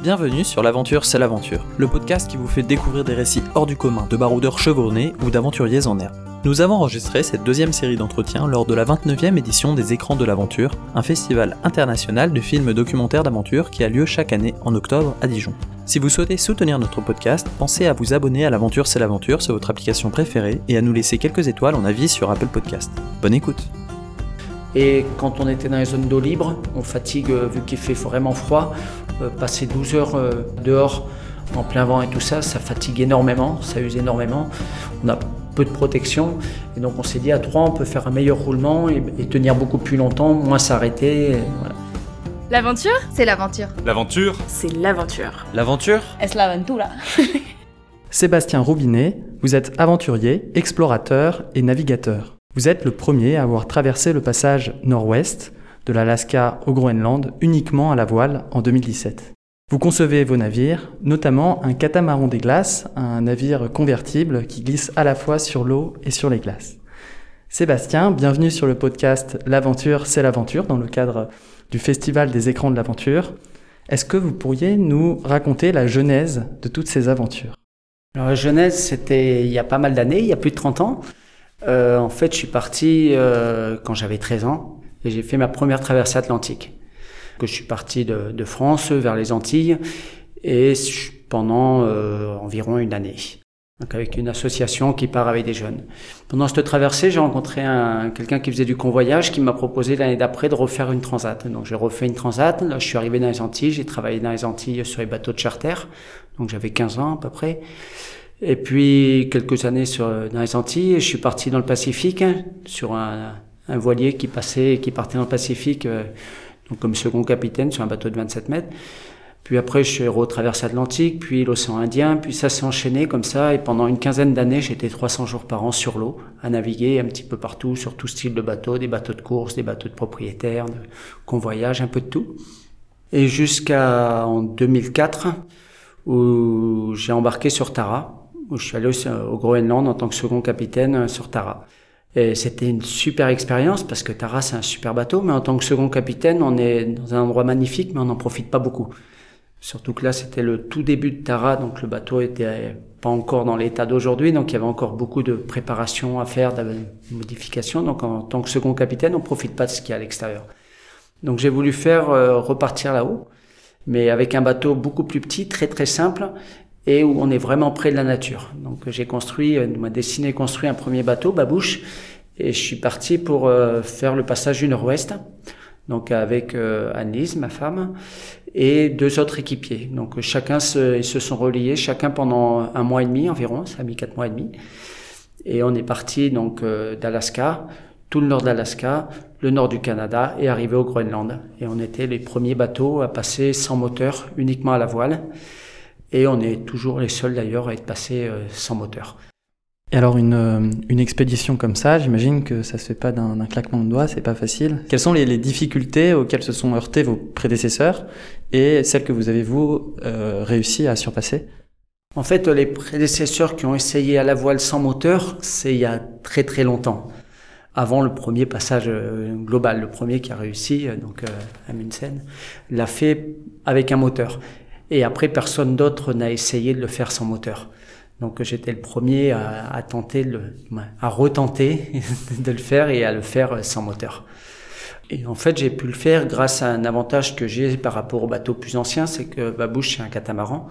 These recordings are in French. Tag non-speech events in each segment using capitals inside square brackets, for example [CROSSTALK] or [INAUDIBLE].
Bienvenue sur L'aventure, c'est l'aventure, le podcast qui vous fait découvrir des récits hors du commun de baroudeurs chevronnés ou d'aventuriers en herbe. Nous avons enregistré cette deuxième série d'entretiens lors de la 29e édition des Écrans de l'Aventure, un festival international de films documentaires d'aventure qui a lieu chaque année en octobre à Dijon. Si vous souhaitez soutenir notre podcast, pensez à vous abonner à L'Aventure c'est l'aventure sur votre application préférée et à nous laisser quelques étoiles en avis sur Apple Podcast. Bonne écoute Et quand on était dans les zones d'eau libre, on fatigue euh, vu qu'il fait vraiment froid. Euh, passer 12 heures euh, dehors en plein vent et tout ça, ça fatigue énormément, ça use énormément. On a peu de protection et donc on s'est dit à trois on peut faire un meilleur roulement et, et tenir beaucoup plus longtemps, moins s'arrêter. voilà. L'aventure? C'est l'aventure. L'aventure? C'est l'aventure. L'aventure? Es la aventura. [LAUGHS] Sébastien Roubinet, vous êtes aventurier, explorateur et navigateur. Vous êtes le premier à avoir traversé le passage nord-ouest de l'Alaska au Groenland uniquement à la voile en 2017. Vous concevez vos navires, notamment un catamaran des glaces, un navire convertible qui glisse à la fois sur l'eau et sur les glaces. Sébastien, bienvenue sur le podcast L'aventure, c'est l'aventure dans le cadre du Festival des écrans de l'aventure. Est-ce que vous pourriez nous raconter la genèse de toutes ces aventures? Alors, la Genèse, c'était il y a pas mal d'années, il y a plus de 30 ans. Euh, en fait, je suis parti euh, quand j'avais 13 ans et j'ai fait ma première traversée atlantique. Que je suis parti de, de France vers les Antilles et pendant euh, environ une année. Donc avec une association qui part avec des jeunes. Pendant cette traversée, j'ai rencontré un, quelqu'un qui faisait du convoyage qui m'a proposé l'année d'après de refaire une transat. Donc j'ai refait une transat. Là, je suis arrivé dans les Antilles. J'ai travaillé dans les Antilles sur les bateaux de charter. Donc j'avais 15 ans à peu près. Et puis quelques années sur, dans les Antilles, je suis parti dans le Pacifique hein, sur un, un voilier qui passait, qui partait dans le Pacifique, euh, donc comme second capitaine sur un bateau de 27 mètres. Puis après, je suis retraversé l'Atlantique, puis l'océan Indien, puis ça s'est enchaîné comme ça. Et pendant une quinzaine d'années, j'étais 300 jours par an sur l'eau, à naviguer un petit peu partout, sur tout style de bateau, des bateaux de course, des bateaux de propriétaires, de convoyage, un peu de tout. Et jusqu'à en 2004, où j'ai embarqué sur Tara, où je suis allé au, au Groenland en tant que second capitaine euh, sur Tara. Et c'était une super expérience parce que Tara c'est un super bateau, mais en tant que second capitaine, on est dans un endroit magnifique, mais on n'en profite pas beaucoup. Surtout que là, c'était le tout début de Tara, donc le bateau était pas encore dans l'état d'aujourd'hui, donc il y avait encore beaucoup de préparation à faire, de modifications. Donc en tant que second capitaine, on profite pas de ce qu'il y a à l'extérieur. Donc j'ai voulu faire euh, repartir là-haut, mais avec un bateau beaucoup plus petit, très très simple, et où on est vraiment près de la nature. Donc j'ai construit, euh, m'a dessiné construit un premier bateau, Babouche, et je suis parti pour euh, faire le passage du Nord-Ouest, donc avec euh, Annelise, ma femme, et deux autres équipiers. Donc chacun se, ils se sont reliés, chacun pendant un mois et demi environ, ça a mis quatre mois et demi. Et on est parti donc euh, d'Alaska, tout le nord d'Alaska, le nord du Canada et arrivé au Groenland. Et on était les premiers bateaux à passer sans moteur, uniquement à la voile. Et on est toujours les seuls d'ailleurs à être passés euh, sans moteur. Et alors une, euh, une expédition comme ça, j'imagine que ça se fait pas d'un claquement de doigts, c'est pas facile. Quelles sont les, les difficultés auxquelles se sont heurtés vos prédécesseurs et celles que vous avez vous euh, réussi à surpasser? En fait, les prédécesseurs qui ont essayé à la voile sans moteur, c'est il y a très très longtemps. Avant le premier passage euh, global, le premier qui a réussi, donc euh, Amundsen, l'a fait avec un moteur. Et après, personne d'autre n'a essayé de le faire sans moteur. Donc j'étais le premier à, tenter, à retenter [LAUGHS] de le faire et à le faire sans moteur. Et en fait, j'ai pu le faire grâce à un avantage que j'ai par rapport aux bateaux plus anciens, c'est que Babouche, c'est un catamaran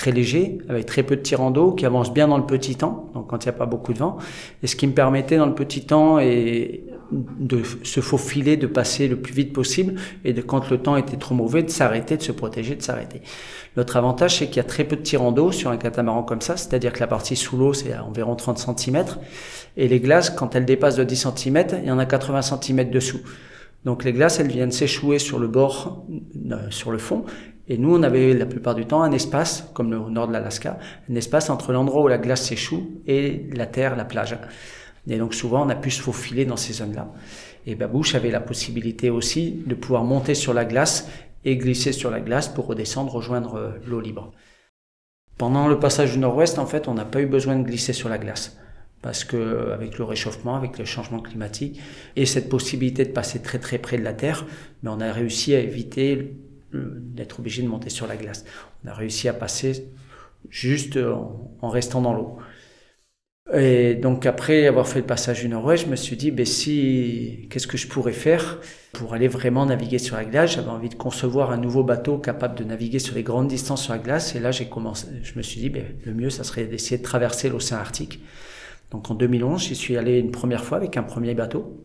très léger, avec très peu de tirant d'eau, qui avance bien dans le petit temps, donc quand il n'y a pas beaucoup de vent, et ce qui me permettait dans le petit temps et de se faufiler, de passer le plus vite possible, et de quand le temps était trop mauvais, de s'arrêter, de se protéger, de s'arrêter. L'autre avantage, c'est qu'il y a très peu de tirant d'eau sur un catamaran comme ça, c'est-à-dire que la partie sous l'eau, c'est à environ 30 cm, et les glaces, quand elles dépassent de 10 cm, il y en a 80 cm dessous. Donc les glaces, elles viennent s'échouer sur le bord, euh, sur le fond. Et nous, on avait la plupart du temps un espace, comme au nord de l'Alaska, un espace entre l'endroit où la glace s'échoue et la terre, la plage. Et donc souvent, on a pu se faufiler dans ces zones-là. Et Babouche avait la possibilité aussi de pouvoir monter sur la glace et glisser sur la glace pour redescendre, rejoindre euh, l'eau libre. Pendant le passage du nord-ouest, en fait, on n'a pas eu besoin de glisser sur la glace parce que euh, avec le réchauffement, avec le changement climatique et cette possibilité de passer très très près de la Terre, mais on a réussi à éviter d'être obligé de monter sur la glace. On a réussi à passer juste en, restant dans l'eau. Et donc après avoir fait le passage du Nord-Ouest, je me suis dit, ben si, qu'est-ce que je pourrais faire pour aller vraiment naviguer sur la glace? J'avais envie de concevoir un nouveau bateau capable de naviguer sur les grandes distances sur la glace. Et là, j'ai commencé, je me suis dit, ben, le mieux, ça serait d'essayer de traverser l'océan Arctique. Donc en 2011, j'y suis allé une première fois avec un premier bateau.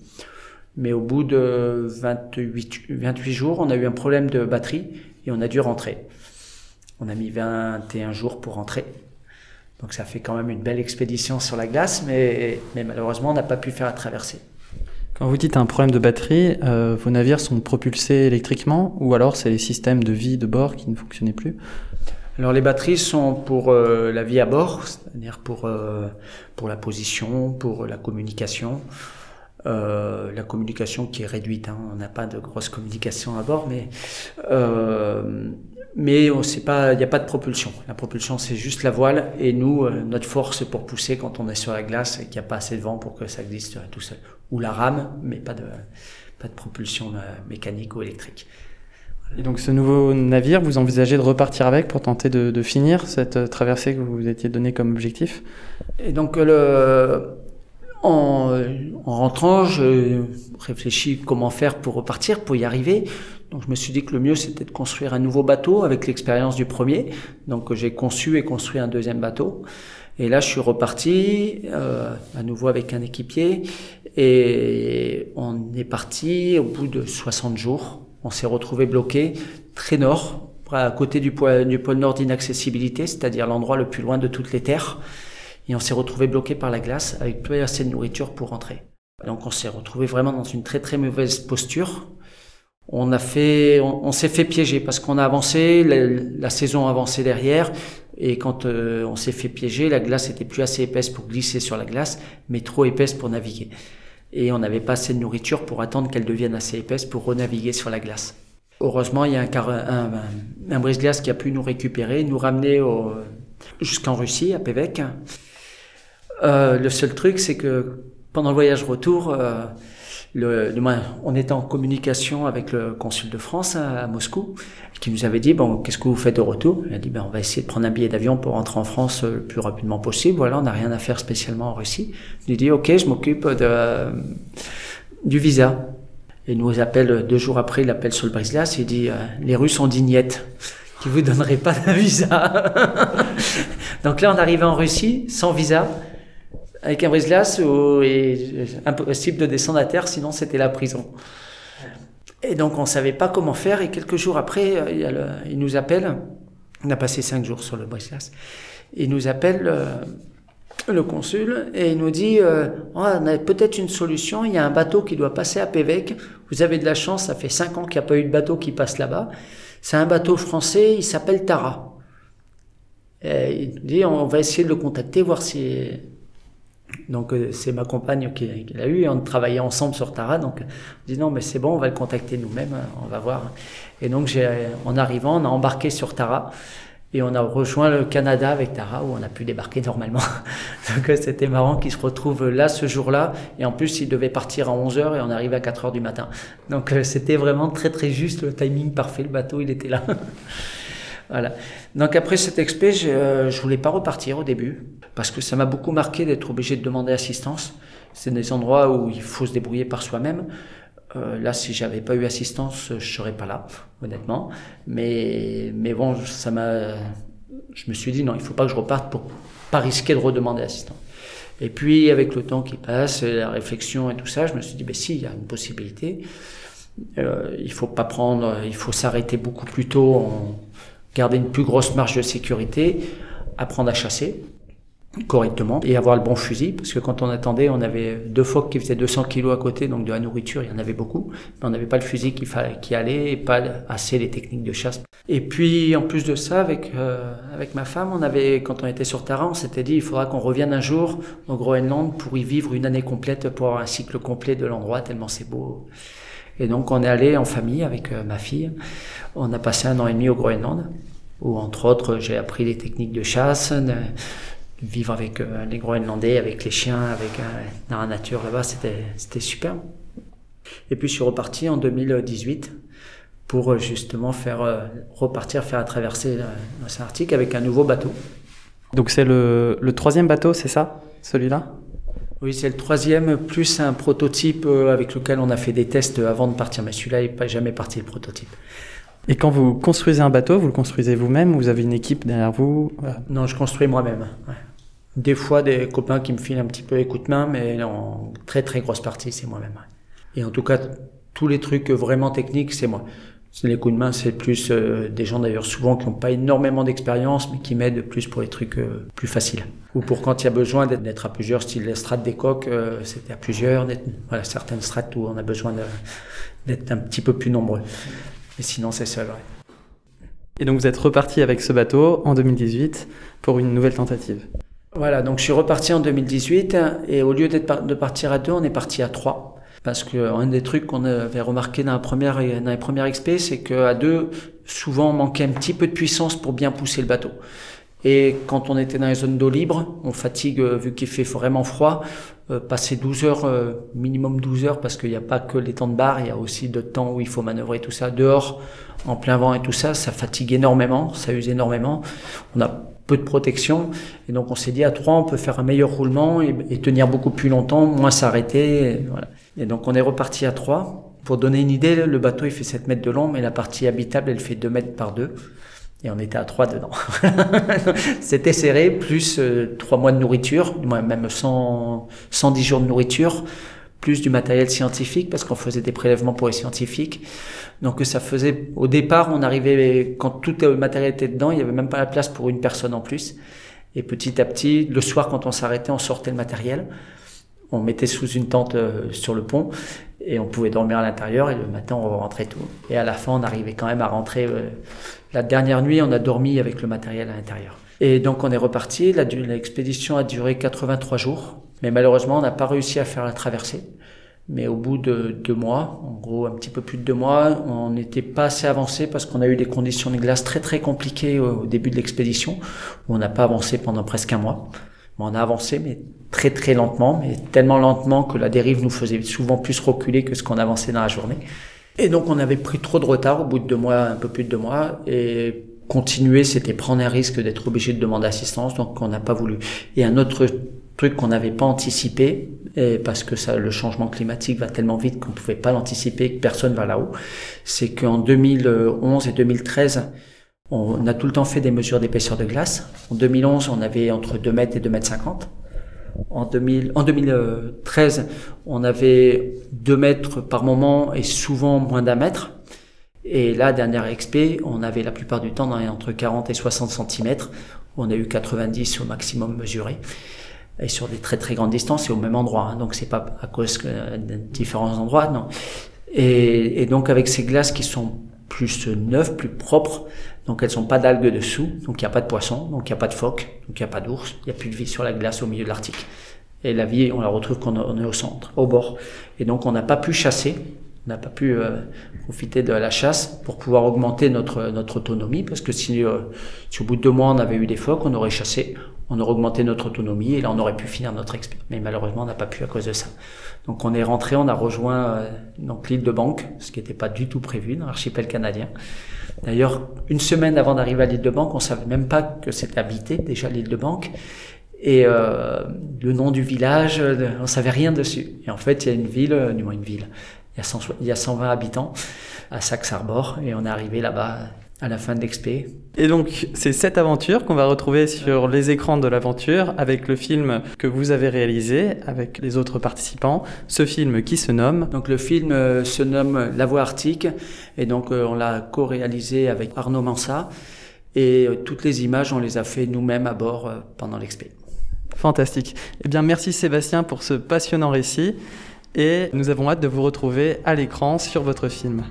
Mais au bout de 28, 28 jours, on a eu un problème de batterie et on a dû rentrer. On a mis 21 jours pour rentrer. Donc ça fait quand même une belle expédition sur la glace, mais, mais malheureusement, on n'a pas pu faire la traversée. Quand vous dites un problème de batterie, euh, vos navires sont propulsés électriquement ou alors c'est les systèmes de vie de bord qui ne fonctionnaient plus? Alors les batteries sont pour euh, la vie à bord, c'est-à-dire pour, euh, pour la position, pour la communication. Euh, la communication qui est réduite, hein. on n'a pas de grosse communication à bord, mais euh, mais on sait pas, il n'y a pas de propulsion. La propulsion c'est juste la voile et nous euh, notre force pour pousser quand on est sur la glace et qu'il n'y a pas assez de vent pour que ça glisse tout seul. Ou la rame, mais pas de pas de propulsion mécanique ou électrique. Et donc ce nouveau navire, vous envisagez de repartir avec pour tenter de, de finir cette traversée que vous vous étiez donné comme objectif? Et donc le en, en, rentrant, je réfléchis comment faire pour repartir, pour y arriver. Donc je me suis dit que le mieux c'était de construire un nouveau bateau avec l'expérience du premier. Donc j'ai conçu et construit un deuxième bateau. Et là je suis reparti euh, à nouveau avec un équipier et on est parti au bout de 60 jours. On s'est retrouvé bloqué très nord, à côté du du pôle nord d'inaccessibilité, c'est-à-dire l'endroit le plus loin de toutes les terres et on s'est retrouvé bloqué par la glace avec plus assez de nourriture pour rentrer. Donc on s'est retrouvé vraiment dans une très très mauvaise posture. On a fait, on, s'est fait piéger parce qu'on a avancé, la, saison a avancé derrière, et quand euh, on s'est fait piéger, la glace était plus assez épaisse pour glisser sur la glace, mais trop épaisse pour naviguer. Et on n'avait pas assez de nourriture pour attendre qu'elle devienne assez épaisse pour renaviguer sur la glace. Heureusement, il y a un brise-glace qui a pu nous récupérer, nous ramener jusqu'en Russie, à Pévec. Euh, le seul truc, c'est que pendant le voyage retour, euh, le, on était en communication avec le consul de France à, Moscou, qui nous avait dit bon, qu'est-ce que vous faites de retour? Il a dit ben, on va essayer de prendre un billet d'avion pour rentrer en France le plus rapidement possible. Voilà, on n'a rien à faire spécialement en Russie. Il a dit ok, je m'occupe de du visa. Il nous appelle deux jours après, il appelle sur le brise-glace, il dit euh, les Russes ont niette qui vous donneraient pas de visa? [LAUGHS] Donc là, on arrivait en Russie sans visa avec un brise-glace impossible de descendre à terre, sinon c'était la prison. Et donc on savait pas comment faire et quelques jours après, euh, il, nous appelle, on a passé cinq jours sur le brise-glace, il nous appelle euh, le consul et il nous dit euh, oh, on a peut-être une solution, il y a un bateau qui doit passer à Pévec, vous avez de la chance, ça fait cinq ans qu'il n'y a pas eu de bateau qui passe là-bas, c'est un bateau français, il s'appelle Tara. Et il dit on va essayer de le contacter, voir si donc euh, c'est ma compagne qui, l'a eu et on travaillait ensemble sur Tara. Donc on dit non mais c'est bon, on va le contacter nous-mêmes, hein, on va voir. Et donc j'ai, en arrivant, on a embarqué sur Tara et on a rejoint le Canada avec Tara où on a pu débarquer normalement. [LAUGHS] donc euh, c'était marrant qu'il se retrouve là ce jour-là et en plus il devait partir à 11h et on arrive à 4h du matin. Donc euh, c'était vraiment très très juste, le timing parfait, le bateau il était là. [LAUGHS] Voilà. Donc après cette expé, je, euh, je voulais pas repartir au début parce que ça m'a beaucoup marqué d'être obligé de demander assistance. C'est des endroits où il faut se débrouiller par soi-même. Euh, là, si j'avais pas eu assistance, je serais pas là, honnêtement. Mais mais bon, ça m'a. Je me suis dit non, il faut pas que je reparte pour pas risquer de redemander assistance. Et puis avec le temps qui passe, la réflexion et tout ça, je me suis dit ben si, il y a une possibilité. Euh, il faut pas prendre, il faut s'arrêter beaucoup plus tôt en, garder une plus grosse marge de sécurité, apprendre à chasser correctement et avoir le bon fusil. Parce que quand on attendait on avait deux phoques qui faisaient 200 kilos à côté donc de la nourriture il y en avait beaucoup. Mais on n'avait pas le fusil qui, qui allait et pas assez les techniques de chasse. Et puis en plus de ça avec euh, avec ma femme on avait quand on était sur terrain on s'était dit il faudra qu'on revienne un jour au Groenland pour y vivre une année complète pour avoir un cycle complet de l'endroit tellement c'est beau et donc on est allé en famille avec euh, ma fille. On a passé un an et demi au Groenland, où entre autres j'ai appris les techniques de chasse, de vivre avec euh, les Groenlandais, avec les chiens, avec euh, dans la nature là-bas, c'était c'était super. Et puis je suis reparti en 2018 pour justement faire repartir, faire la traversée l'océan Arctique avec un nouveau bateau. Donc c'est le, le troisième bateau, c'est ça Celui-là? Oui, c'est le troisième, plus un prototype euh, avec lequel on a fait des tests avant de partir. Mais celui-là n'est pas jamais parti le prototype. Et quand vous construisez un bateau, vous le construisez vous-même ou vous avez une équipe derrière vous Non, je construis moi-même. Ouais. Des fois, des copains qui me filent un petit peu les coups de main, mais en très très grosse partie, c'est moi-même. Et en tout cas, tous les trucs vraiment techniques, c'est moi. Les coups de main, c'est plus euh, des gens d'ailleurs souvent qui n'ont pas énormément d'expérience, mais qui m'aident plus pour les trucs euh, plus faciles. Ou pour quand il y a besoin d'être à plusieurs, style les strates des coques, euh, c'était à plusieurs. Voilà, certaines strates où on a besoin d'être un petit peu plus nombreux. Mais sinon, c'est seul. Ouais. Et donc vous êtes reparti avec ce bateau en 2018 pour une nouvelle tentative. Voilà, donc je suis reparti en 2018 et au lieu de partir à deux, on est parti à trois. Parce que un des trucs qu'on avait remarqué dans, la première, dans les premières XP, c'est qu'à deux, souvent on manquait un petit peu de puissance pour bien pousser le bateau. Et quand on était dans les zones d'eau libre, on fatigue euh, vu qu'il fait vraiment froid. Euh, passer 12 heures, euh, minimum 12 heures, parce qu'il n'y a pas que les temps de barre, il y a aussi de temps où il faut manœuvrer tout ça. Dehors, en plein vent et tout ça, ça fatigue énormément, ça use énormément. On a peu de protection. Et donc on s'est dit à trois, on peut faire un meilleur roulement et, tenir beaucoup plus longtemps, moins s'arrêter. Et, voilà. Et donc on est reparti à trois. Pour donner une idée, le bateau il fait 7 mètres de long, mais la partie habitable elle fait 2 mètres par 2. Et on était à trois dedans. [LAUGHS] C'était serré, plus euh, trois mois de nourriture, même 100, 110 jours de nourriture, plus du matériel scientifique, parce qu'on faisait des prélèvements pour les scientifiques. Donc ça faisait, au départ, on arrivait, quand tout le matériel était dedans, il n'y avait même pas la place pour une personne en plus. Et petit à petit, le soir, quand on s'arrêtait, on sortait le matériel. On mettait sous une tente euh, sur le pont et on pouvait dormir à l'intérieur et le matin on rentrait tout. Et à la fin on arrivait quand même à rentrer. Euh, la dernière nuit on a dormi avec le matériel à l'intérieur. Et donc on est reparti. L'expédition a duré 83 jours, mais malheureusement on n'a pas réussi à faire la traversée. Mais au bout de deux mois, en gros un petit peu plus de deux mois, on n'était pas assez avancé parce qu'on a eu des conditions de glace très très compliquées au début de l'expédition, on n'a pas avancé pendant presque un mois. On a avancé, mais très très lentement, mais tellement lentement que la dérive nous faisait souvent plus reculer que ce qu'on avançait dans la journée. Et donc on avait pris trop de retard au bout de deux mois, un peu plus de deux mois, et continuer, c'était prendre un risque d'être obligé de demander assistance, donc on n'a pas voulu. Et un autre truc qu'on n'avait pas anticipé, et parce que ça, le changement climatique va tellement vite qu'on ne pouvait pas l'anticiper, que personne va là-haut, c'est qu'en 2011 et 2013, on a tout le temps fait des mesures d'épaisseur de glace. En 2011, on avait entre 2 mètres et 2 mètres 50. En, 2000, en 2013, on avait 2 mètres par moment et souvent moins d'un mètre. Et là, dernière XP, on avait la plupart du temps entre 40 et 60 cm. On a eu 90 au maximum mesuré. Et sur des très très grandes distances et au même endroit. Hein. Donc c'est pas à cause de différents endroits, non. Et, et donc avec ces glaces qui sont plus neuves, plus propres, donc elles sont pas d'algues dessous, donc il n'y a pas de poissons, donc il n'y a pas de phoques, donc il n'y a pas d'ours, il n'y a plus de vie sur la glace au milieu de l'Arctique. Et la vie, on la retrouve quand on est au centre, au bord. Et donc on n'a pas pu chasser, on n'a pas pu euh, profiter de la chasse pour pouvoir augmenter notre, notre autonomie, parce que si, euh, si, au bout de deux mois on avait eu des phoques, on aurait chassé, on aurait augmenté notre autonomie et là on aurait pu finir notre expérience. Mais malheureusement on n'a pas pu à cause de ça. Donc on est rentré, on a rejoint euh, l'île de Banque, ce qui n'était pas du tout prévu dans l'archipel canadien. D'ailleurs, une semaine avant d'arriver à l'île de Banque, on savait même pas que c'était habité déjà l'île de Banque. Et euh, le nom du village, euh, on savait rien dessus. Et en fait, il y a une ville, du moins une ville, il y a, 100, il y a 120 habitants à Saxe-Arbor, et on est arrivé là-bas à la fin de l'expé. Et donc, c'est cette aventure qu'on va retrouver sur les écrans de l'aventure avec le film que vous avez réalisé avec les autres participants. Ce film qui se nomme Donc, le film euh, se nomme La Voie Arctique et donc euh, on l'a co-réalisé avec Arnaud Mansa et euh, toutes les images on les a fait nous-mêmes à bord pendant l'expé. Fantastique. Eh bien, merci Sébastien pour ce passionnant récit et nous avons hâte de vous retrouver à l'écran sur votre film.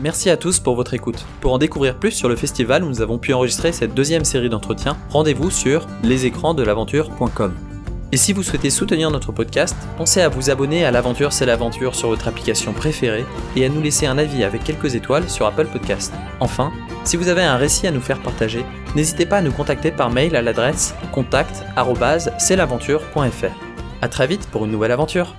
Merci à tous pour votre écoute. Pour en découvrir plus sur le festival où nous avons pu enregistrer cette deuxième série d'entretiens, rendez-vous sur lesécransdelaventure.com. Et si vous souhaitez soutenir notre podcast, pensez à vous abonner à l'aventure c'est l'aventure sur votre application préférée et à nous laisser un avis avec quelques étoiles sur Apple Podcast. Enfin, si vous avez un récit à nous faire partager, n'hésitez pas à nous contacter par mail à l'adresse contact@celaventure.fr. À très vite pour une nouvelle aventure.